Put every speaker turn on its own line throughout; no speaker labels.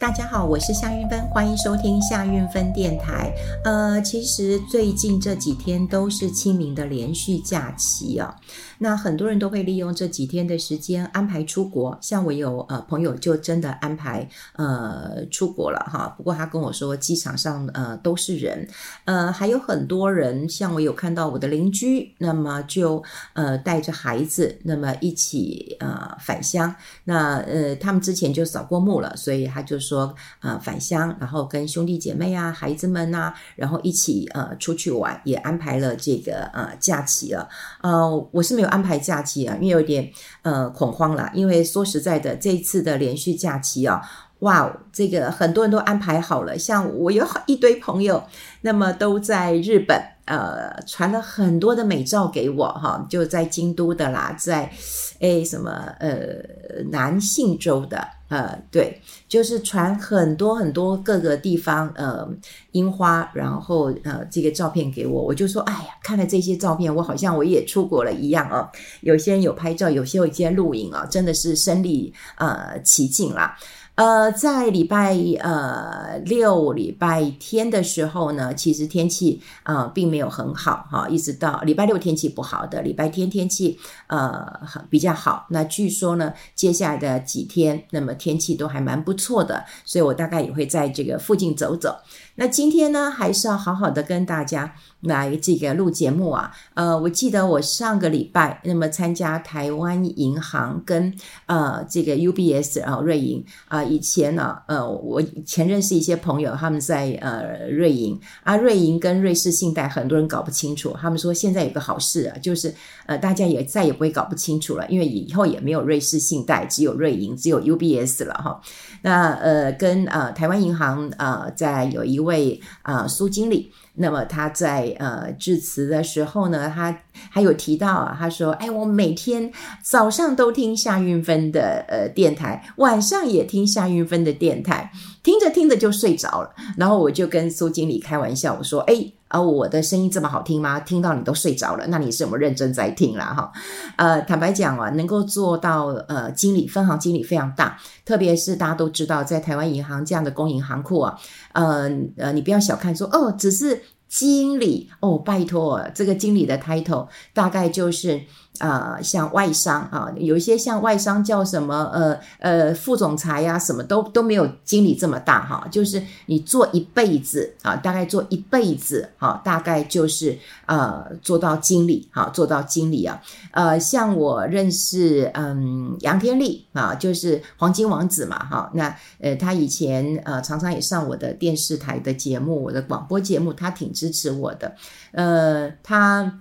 大家好，我是夏运芬，欢迎收听夏运芬电台。呃，其实最近这几天都是清明的连续假期啊，那很多人都会利用这几天的时间安排出国。像我有呃朋友就真的安排呃出国了哈，不过他跟我说机场上呃都是人，呃还有很多人，像我有看到我的邻居，那么就呃带着孩子，那么一起呃返乡。那呃他们之前就扫过墓了，所以他就说。说呃返乡，然后跟兄弟姐妹啊、孩子们呐、啊，然后一起呃出去玩，也安排了这个呃假期了。呃，我是没有安排假期啊，因为有点呃恐慌了。因为说实在的，这一次的连续假期啊，哇，这个很多人都安排好了。像我有一堆朋友，那么都在日本，呃，传了很多的美照给我哈，就在京都的啦，在诶什么呃南信州的。呃，对，就是传很多很多各个地方呃樱花，然后呃这个照片给我，我就说，哎呀，看了这些照片，我好像我也出国了一样哦。有些人有拍照，有些有一些录影啊，真的是身历呃其境啦。呃，在礼拜呃六礼拜天的时候呢，其实天气啊、并没有很好哈，一直到礼拜六天气不好的，礼拜天天气呃比较好。那据说呢，接下来的几天，那么天气都还蛮不错的，所以我大概也会在这个附近走走。那今天呢，还是要好好的跟大家来这个录节目啊。呃，我记得我上个礼拜那么参加台湾银行跟呃这个 UBS 啊瑞银啊，以前呢呃我以前认识一些朋友，他们在呃瑞银啊，瑞银跟瑞士信贷很多人搞不清楚，他们说现在有个好事啊，就是呃大家也再也不会搞不清楚了，因为以后也没有瑞士信贷，只有瑞银，只有 UBS 了哈。那呃跟呃台湾银行呃在有一位。位啊，苏经理，那么他在呃致辞的时候呢，他还有提到啊，他说：“哎，我每天早上都听夏韵芬的呃电台，晚上也听夏韵芬的电台，听着听着就睡着了。”然后我就跟苏经理开玩笑，我说：“哎。”而，我的声音这么好听吗？听到你都睡着了，那你是有没有认真在听啦？哈，呃，坦白讲啊，能够做到呃经理，分行经理非常大，特别是大家都知道，在台湾银行这样的公营行库啊，呃呃，你不要小看说哦，只是经理哦，拜托，这个经理的 title 大概就是。啊、呃，像外商啊，有一些像外商叫什么呃呃副总裁呀、什么都都没有经理这么大哈。就是你做一辈子啊，大概做一辈子啊，大概就是呃做到经理哈，做到经理啊。呃，像我认识嗯杨天丽啊，就是黄金王子嘛哈。那呃他以前呃常常也上我的电视台的节目，我的广播节目，他挺支持我的。呃，他。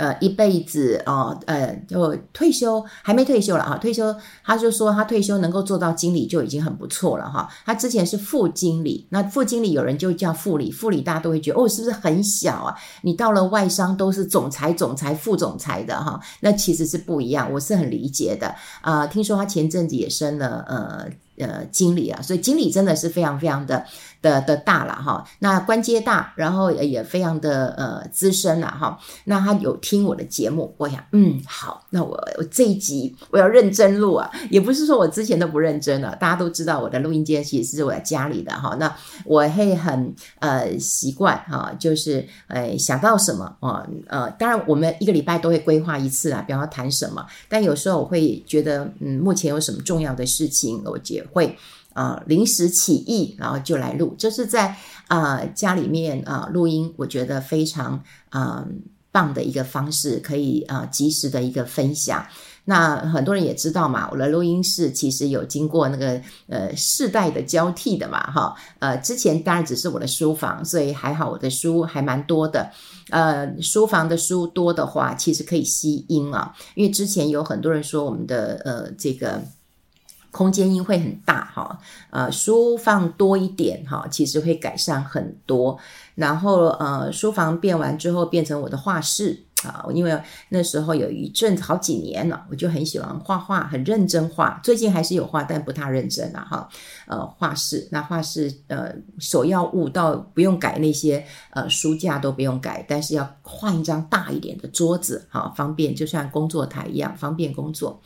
呃，一辈子哦，呃，就退休还没退休了啊，退休他就说他退休能够做到经理就已经很不错了哈。他之前是副经理，那副经理有人就叫副理，副理大家都会觉得哦，是不是很小啊？你到了外商都是总裁、总裁、副总裁的哈，那其实是不一样，我是很理解的啊。听说他前阵子也升了呃。呃，经理啊，所以经理真的是非常非常的的的大了哈。那官阶大，然后也非常的呃资深了哈。那他有听我的节目，我想嗯好，那我我这一集我要认真录啊。也不是说我之前都不认真了，大家都知道我的录音间其实是我在家里的哈。那我会很呃习惯哈，就是呃想到什么啊呃，当然我们一个礼拜都会规划一次啊，比方说谈什么。但有时候我会觉得嗯，目前有什么重要的事情，我也会、呃、临时起意，然后就来录，这是在啊、家里面啊、录音，我觉得非常啊、棒的一个方式，可以啊、及时的一个分享。那很多人也知道嘛，我的录音室其实有经过那个呃世代的交替的嘛，哈，呃之前当然只是我的书房，所以还好我的书还蛮多的，呃书房的书多的话，其实可以吸音啊，因为之前有很多人说我们的呃这个。空间音会很大哈，呃，书放多一点哈，其实会改善很多。然后呃，书房变完之后变成我的画室啊，因为那时候有一阵子好几年了，我就很喜欢画画，很认真画。最近还是有画，但不太认真了哈。呃，画室那画室呃，首要物到不用改那些呃书架都不用改，但是要换一张大一点的桌子，好方便，就像工作台一样方便工作。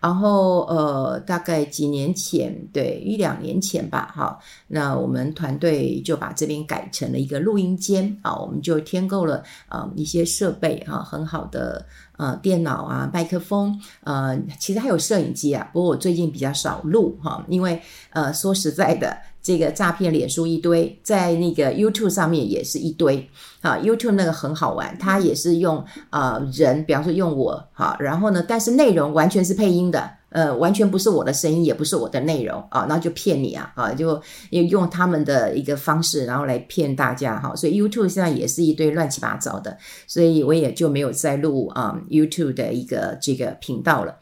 然后呃，大概几年前，对，一两年前吧，哈，那我们团队就把这边改成了一个录音间啊，我们就添购了啊、一些设备啊，很好的呃电脑啊、麦克风，呃，其实还有摄影机啊，不过我最近比较少录哈，因为呃说实在的。这个诈骗脸书一堆，在那个 YouTube 上面也是一堆啊。YouTube 那个很好玩，它也是用啊、人，比方说用我哈，然后呢，但是内容完全是配音的，呃，完全不是我的声音，也不是我的内容啊，那就骗你啊啊，就用他们的一个方式，然后来骗大家哈。所以 YouTube 现在也是一堆乱七八糟的，所以我也就没有再录啊 YouTube 的一个这个频道了。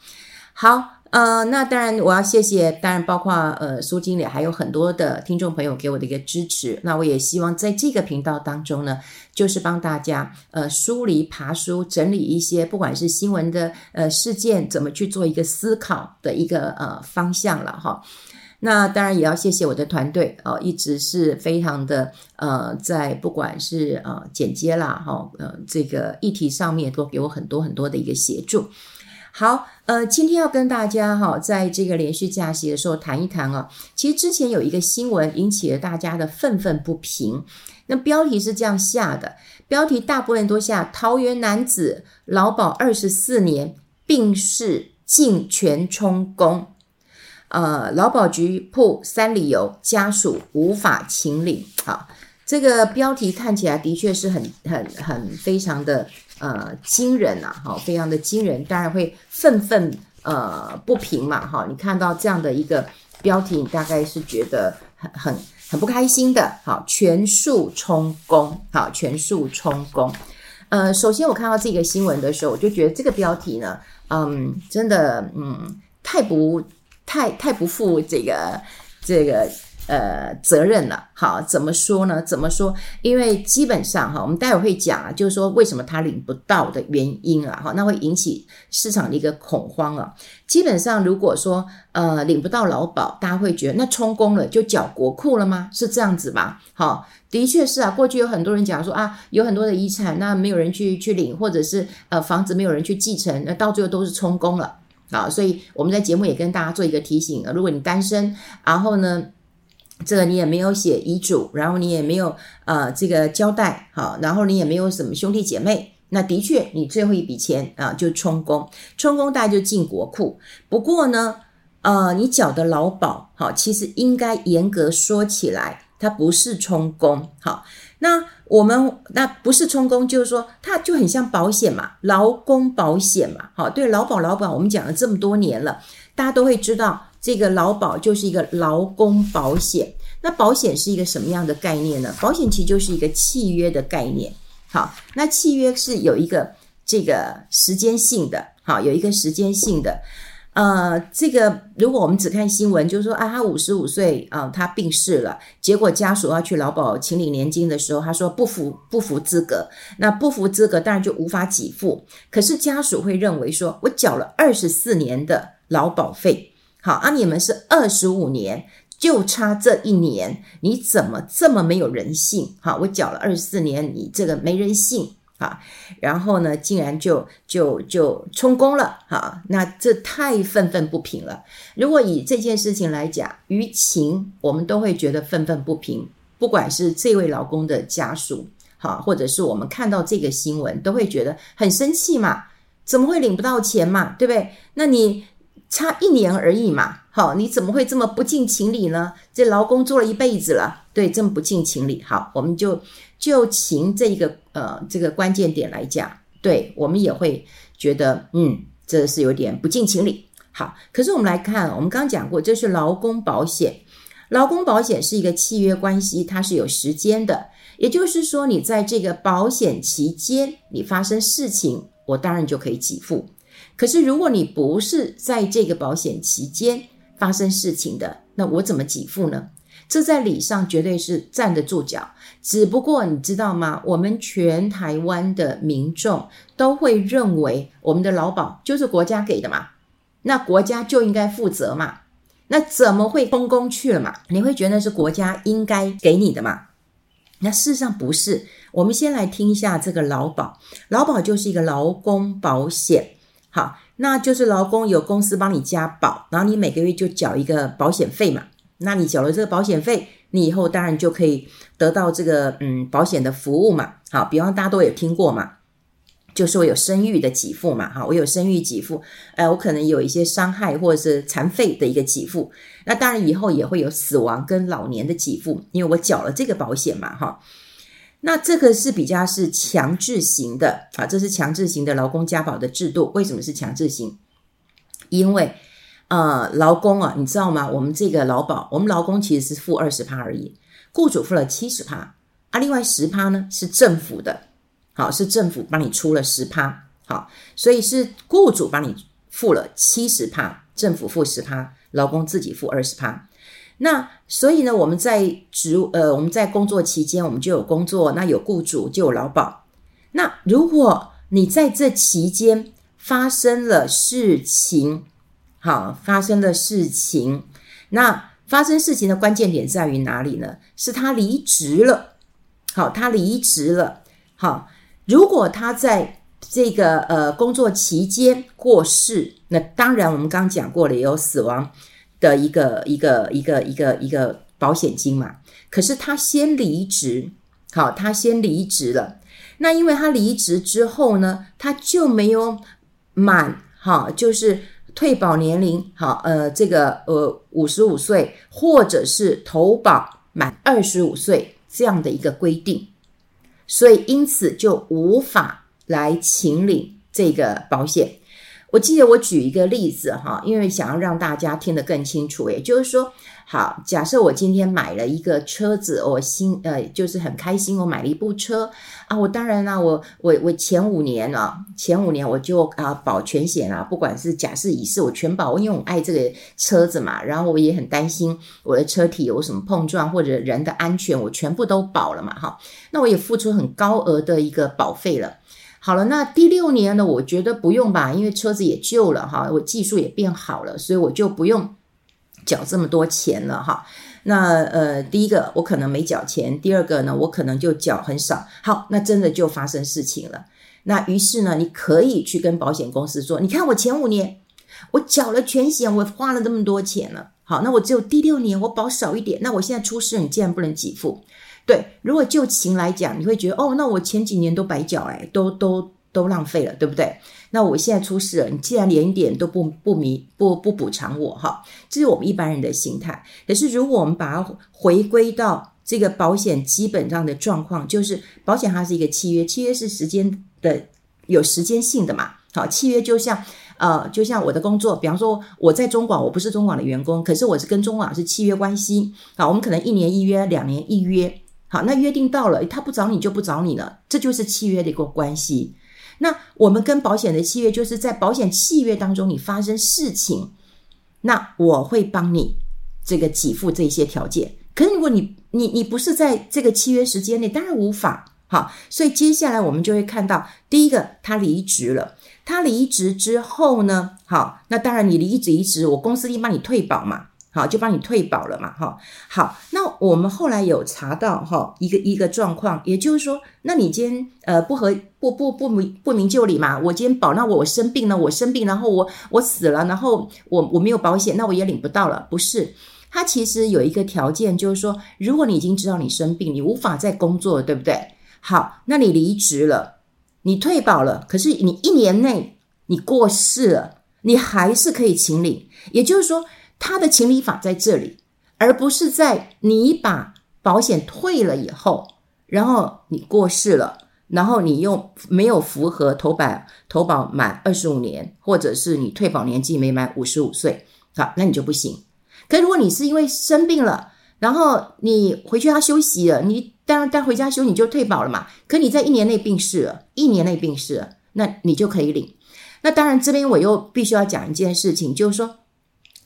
好。呃，那当然，我要谢谢，当然包括呃苏经理，还有很多的听众朋友给我的一个支持。那我也希望在这个频道当中呢，就是帮大家呃梳理、爬梳、整理一些，不管是新闻的呃事件，怎么去做一个思考的一个呃方向了哈。那当然也要谢谢我的团队哦，一直是非常的呃，在不管是呃剪接啦哈，呃这个议题上面都给我很多很多的一个协助。好，呃，今天要跟大家哈，在这个连续假期的时候谈一谈啊。其实之前有一个新闻引起了大家的愤愤不平。那标题是这样下的，标题大部分都下：桃园男子劳保二十四年病逝，尽全充公。呃，劳保局破三理由，家属无法请领。好，这个标题看起来的确是很、很、很非常的。呃，惊人呐，哈，非常的惊人，当然会愤愤呃不平嘛，哈。你看到这样的一个标题，你大概是觉得很很很不开心的，好，全数充公，好，全数充公。呃，首先我看到这个新闻的时候，我就觉得这个标题呢，嗯，真的，嗯，太不太太不负这个这个。呃，责任了，好，怎么说呢？怎么说？因为基本上哈，我们待会会讲啊，就是说为什么他领不到的原因啊，哈，那会引起市场的一个恐慌啊。基本上如果说呃领不到劳保，大家会觉得那充公了就缴国库了吗？是这样子吧？好，的确是啊。过去有很多人讲说啊，有很多的遗产，那没有人去去领，或者是呃房子没有人去继承，那到最后都是充公了啊。所以我们在节目也跟大家做一个提醒啊，如果你单身，然后呢，这个你也没有写遗嘱，然后你也没有呃这个交代好，然后你也没有什么兄弟姐妹，那的确你最后一笔钱啊就充公，充公大概就进国库。不过呢，呃，你缴的劳保好，其实应该严格说起来，它不是充公好。那我们那不是充公，就是说它就很像保险嘛，劳工保险嘛，好，对劳保劳保，我们讲了这么多年了，大家都会知道。这个劳保就是一个劳工保险，那保险是一个什么样的概念呢？保险其实就是一个契约的概念。好，那契约是有一个这个时间性的，好，有一个时间性的。呃，这个如果我们只看新闻，就是说啊，他五十五岁啊，他病逝了，结果家属要去劳保请领年金的时候，他说不符不符资格，那不符资格当然就无法给付。可是家属会认为说，我缴了二十四年的劳保费。好啊，你们是二十五年，就差这一年，你怎么这么没有人性？好，我缴了二十四年，你这个没人性啊！然后呢，竟然就就就充公了，好，那这太愤愤不平了。如果以这件事情来讲，于情我们都会觉得愤愤不平，不管是这位劳工的家属，好，或者是我们看到这个新闻，都会觉得很生气嘛，怎么会领不到钱嘛，对不对？那你。差一年而已嘛，好，你怎么会这么不近情理呢？这劳工做了一辈子了，对，这么不近情理。好，我们就就情这一个呃这个关键点来讲，对我们也会觉得，嗯，这是有点不近情理。好，可是我们来看，我们刚刚讲过，这是劳工保险，劳工保险是一个契约关系，它是有时间的，也就是说，你在这个保险期间，你发生事情，我当然就可以给付。可是，如果你不是在这个保险期间发生事情的，那我怎么给付呢？这在理上绝对是站得住脚。只不过你知道吗？我们全台湾的民众都会认为，我们的劳保就是国家给的嘛，那国家就应该负责嘛。那怎么会充公去了嘛？你会觉得是国家应该给你的嘛？那事实上不是。我们先来听一下这个劳保，劳保就是一个劳工保险。好，那就是劳工有公司帮你加保，然后你每个月就缴一个保险费嘛。那你缴了这个保险费，你以后当然就可以得到这个嗯保险的服务嘛。好，比方大家都有听过嘛，就是我有生育的给付嘛。哈，我有生育给付，呃，我可能有一些伤害或者是残废的一个给付。那当然以后也会有死亡跟老年的给付，因为我缴了这个保险嘛。哈，那这个是比较是强制型的啊，这是强制型的劳工加保的制度。为什么是强制型？因为呃，劳工啊，你知道吗？我们这个劳保，我们劳工其实是付二十趴而已，雇主付了七十趴，啊，另外十趴呢是政府的，好，是政府帮你出了十趴，好，所以是雇主帮你付了七十趴，政府付十趴，劳工自己付二十趴。那所以呢，我们在职呃，我们在工作期间，我们就有工作，那有雇主就有劳保。那如果你在这期间发生了事情，好，发生的事情，那发生事情的关键点在于哪里呢？是他离职了。好，他离职了。好，如果他在这个呃工作期间过世，那当然我们刚刚讲过了，也有死亡的一个一个一个一个一个保险金嘛。可是他先离职，好，他先离职了。那因为他离职之后呢，他就没有满，哈，就是。退保年龄好，呃，这个呃五十五岁，或者是投保满二十五岁这样的一个规定，所以因此就无法来请领这个保险。我记得我举一个例子哈，因为想要让大家听得更清楚，也就是说。好，假设我今天买了一个车子，我心呃就是很开心，我买了一部车啊，我当然啦，我我我前五年啊，前五年我就啊保全险啊，不管是甲式乙式，我全保，因为我爱这个车子嘛，然后我也很担心我的车体有什么碰撞或者人的安全，我全部都保了嘛，哈，那我也付出很高额的一个保费了。好了，那第六年呢，我觉得不用吧，因为车子也旧了哈，我技术也变好了，所以我就不用。缴这么多钱了哈，那呃，第一个我可能没缴钱，第二个呢，我可能就缴很少。好，那真的就发生事情了。那于是呢，你可以去跟保险公司说，你看我前五年我缴了全险，我花了这么多钱了。好，那我只有第六年我保少一点，那我现在出事，你竟然不能给付？对，如果就情来讲，你会觉得哦，那我前几年都白缴，哎，都都都浪费了，对不对？那我现在出事了，你既然连一点都不不弥不不补偿我哈，这是我们一般人的心态。可是如果我们把它回归到这个保险基本上的状况，就是保险它是一个契约，契约是时间的有时间性的嘛。好，契约就像呃，就像我的工作，比方说我在中广，我不是中广的员工，可是我是跟中广是契约关系。好，我们可能一年一约，两年一约。好，那约定到了，他不找你就不找你了，这就是契约的一个关系。那我们跟保险的契约，就是在保险契约当中，你发生事情，那我会帮你这个给付这些条件。可是如果你你你不是在这个契约时间内，当然无法。好，所以接下来我们就会看到，第一个他离职了，他离职之后呢，好，那当然你离职离职，我公司一定帮你退保嘛。好，就帮你退保了嘛，哈。好，那我们后来有查到哈一个一个状况，也就是说，那你今天呃不合不不不明不明就里嘛？我今天保，那我生病了，我生病，然后我我死了，然后我我没有保险，那我也领不到了。不是，它其实有一个条件，就是说，如果你已经知道你生病，你无法再工作，对不对？好，那你离职了，你退保了，可是你一年内你过世了，你还是可以请领，也就是说。他的情理法在这里，而不是在你把保险退了以后，然后你过世了，然后你又没有符合投保投保满二十五年，或者是你退保年纪没满五十五岁，好，那你就不行。可如果你是因为生病了，然后你回去要休息了，你当然当回家休你就退保了嘛。可你在一年内病逝了，一年内病逝了，那你就可以领。那当然这边我又必须要讲一件事情，就是说。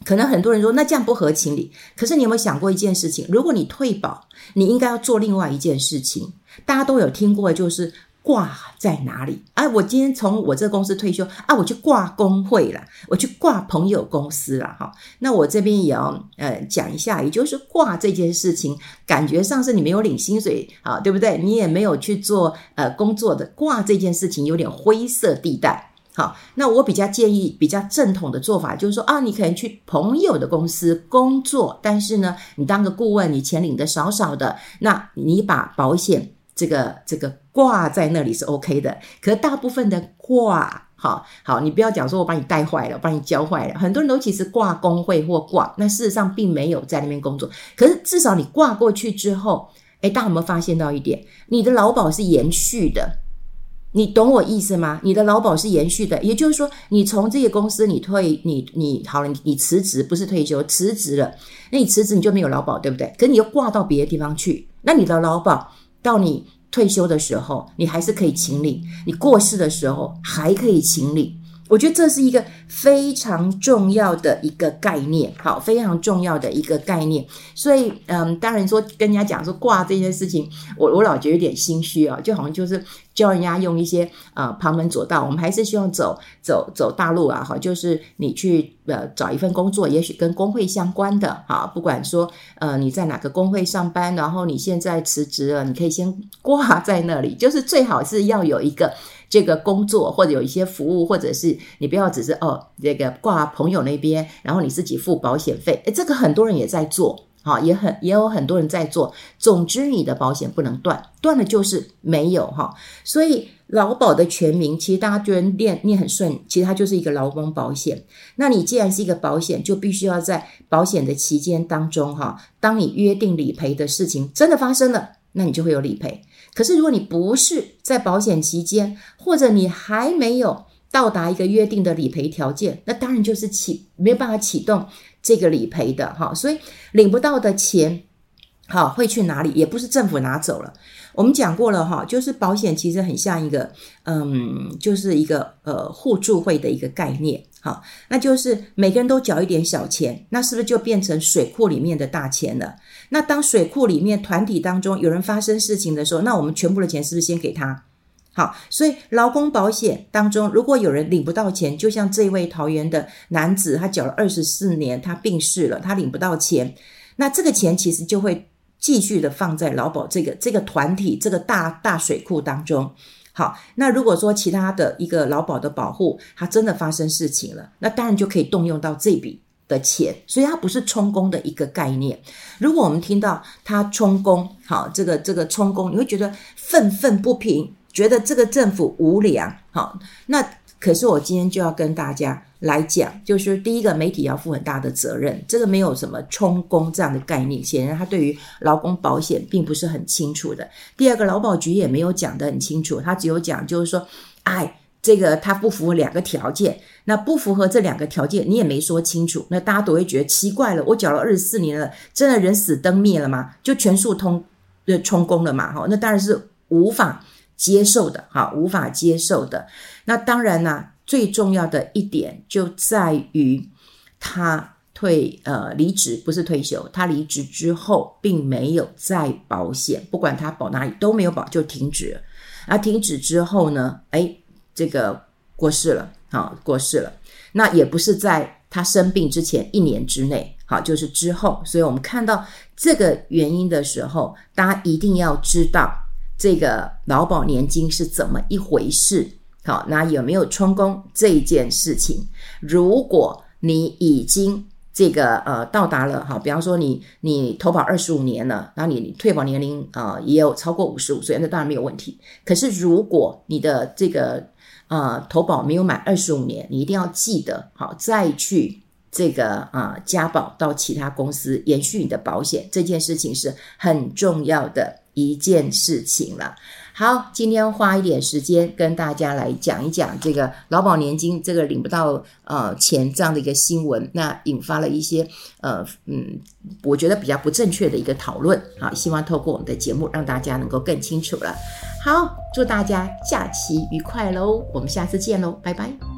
可能很多人说，那这样不合情理。可是你有没有想过一件事情？如果你退保，你应该要做另外一件事情。大家都有听过，就是挂在哪里？哎，我今天从我这个公司退休啊，我去挂工会了，我去挂朋友公司了。哈，那我这边也要呃讲一下，也就是挂这件事情，感觉上是你没有领薪水啊，对不对？你也没有去做呃工作的挂这件事情，有点灰色地带。好，那我比较建议比较正统的做法，就是说啊，你可能去朋友的公司工作，但是呢，你当个顾问，你钱领的少少的，那你把保险这个这个挂在那里是 OK 的。可是大部分的挂，好好，你不要讲说我把你带坏了，我把你教坏了，很多人都其实挂工会或挂，那事实上并没有在那边工作。可是至少你挂过去之后，诶，大家有没有发现到一点？你的劳保是延续的。你懂我意思吗？你的劳保是延续的，也就是说，你从这个公司你退，你你好了，你辞职不是退休，辞职了，那你辞职你就没有劳保，对不对？可你又挂到别的地方去，那你的劳保到你退休的时候，你还是可以请领，你过世的时候还可以请领。我觉得这是一个非常重要的一个概念，好，非常重要的一个概念。所以，嗯，当然说跟人家讲说挂这件事情，我我老觉得有点心虚啊，就好像就是教人家用一些呃旁门左道。我们还是希望走走走大路啊，哈，就是你去呃找一份工作，也许跟工会相关的，哈，不管说呃你在哪个工会上班，然后你现在辞职了，你可以先挂在那里，就是最好是要有一个。这个工作或者有一些服务，或者是你不要只是哦，这个挂朋友那边，然后你自己付保险费，诶，这个很多人也在做，哈，也很也有很多人在做。总之，你的保险不能断，断了就是没有哈。所以劳保的全名，其实大家觉得念念很顺，其实它就是一个劳工保险。那你既然是一个保险，就必须要在保险的期间当中哈，当你约定理赔的事情真的发生了，那你就会有理赔。可是，如果你不是在保险期间，或者你还没有到达一个约定的理赔条件，那当然就是启没有办法启动这个理赔的哈。所以领不到的钱，好会去哪里？也不是政府拿走了。我们讲过了哈，就是保险其实很像一个，嗯，就是一个呃互助会的一个概念。好，那就是每个人都缴一点小钱，那是不是就变成水库里面的大钱了？那当水库里面团体当中有人发生事情的时候，那我们全部的钱是不是先给他？好，所以劳工保险当中，如果有人领不到钱，就像这位桃园的男子，他缴了二十四年，他病逝了，他领不到钱，那这个钱其实就会继续的放在劳保这个这个团体这个大大水库当中。好，那如果说其他的一个劳保的保护，它真的发生事情了，那当然就可以动用到这笔。的钱，所以它不是充公的一个概念。如果我们听到他充公，好，这个这个充公，你会觉得愤愤不平，觉得这个政府无良。好，那可是我今天就要跟大家来讲，就是第一个，媒体要负很大的责任，这个没有什么充公这样的概念，显然他对于劳工保险并不是很清楚的。第二个，劳保局也没有讲得很清楚，他只有讲就是说，哎。这个它不符合两个条件，那不符合这两个条件，你也没说清楚，那大家都会觉得奇怪了。我缴了二十四年了，真的人死灯灭了吗？就全数通呃充公了嘛？哈，那当然是无法接受的，哈，无法接受的。那当然呢，最重要的一点就在于他退呃离职，不是退休，他离职之后并没有再保险，不管他保哪里都没有保，就停止了。那停止之后呢？诶这个过世了，好，过世了。那也不是在他生病之前一年之内，好，就是之后。所以我们看到这个原因的时候，大家一定要知道这个劳保年金是怎么一回事。好，那有没有充公这一件事情？如果你已经这个呃到达了，好，比方说你你投保二十五年了，那你退保年龄啊、呃、也有超过五十五岁，那当然没有问题。可是如果你的这个啊，投保没有满二十五年，你一定要记得，好，再去这个啊加保到其他公司延续你的保险，这件事情是很重要的一件事情了。好，今天花一点时间跟大家来讲一讲这个劳保年金这个领不到呃钱这样的一个新闻，那引发了一些呃嗯，我觉得比较不正确的一个讨论。好，希望透过我们的节目让大家能够更清楚了。好，祝大家假期愉快喽！我们下次见喽，拜拜。